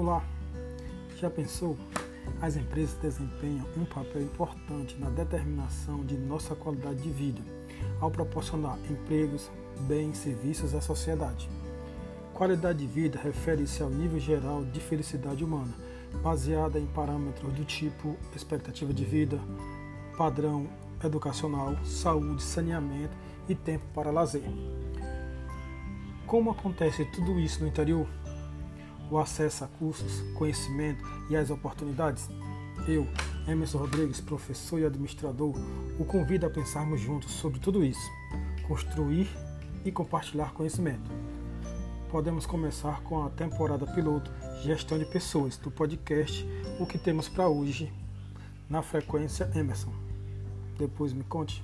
Olá, já pensou? As empresas desempenham um papel importante na determinação de nossa qualidade de vida, ao proporcionar empregos, bens, serviços à sociedade. Qualidade de vida refere-se ao nível geral de felicidade humana, baseada em parâmetros do tipo expectativa de vida, padrão educacional, saúde, saneamento e tempo para lazer. Como acontece tudo isso no interior? O acesso a cursos, conhecimento e as oportunidades? Eu, Emerson Rodrigues, professor e administrador, o convido a pensarmos juntos sobre tudo isso, construir e compartilhar conhecimento. Podemos começar com a temporada piloto Gestão de Pessoas do podcast O que temos para hoje na frequência Emerson. Depois me conte.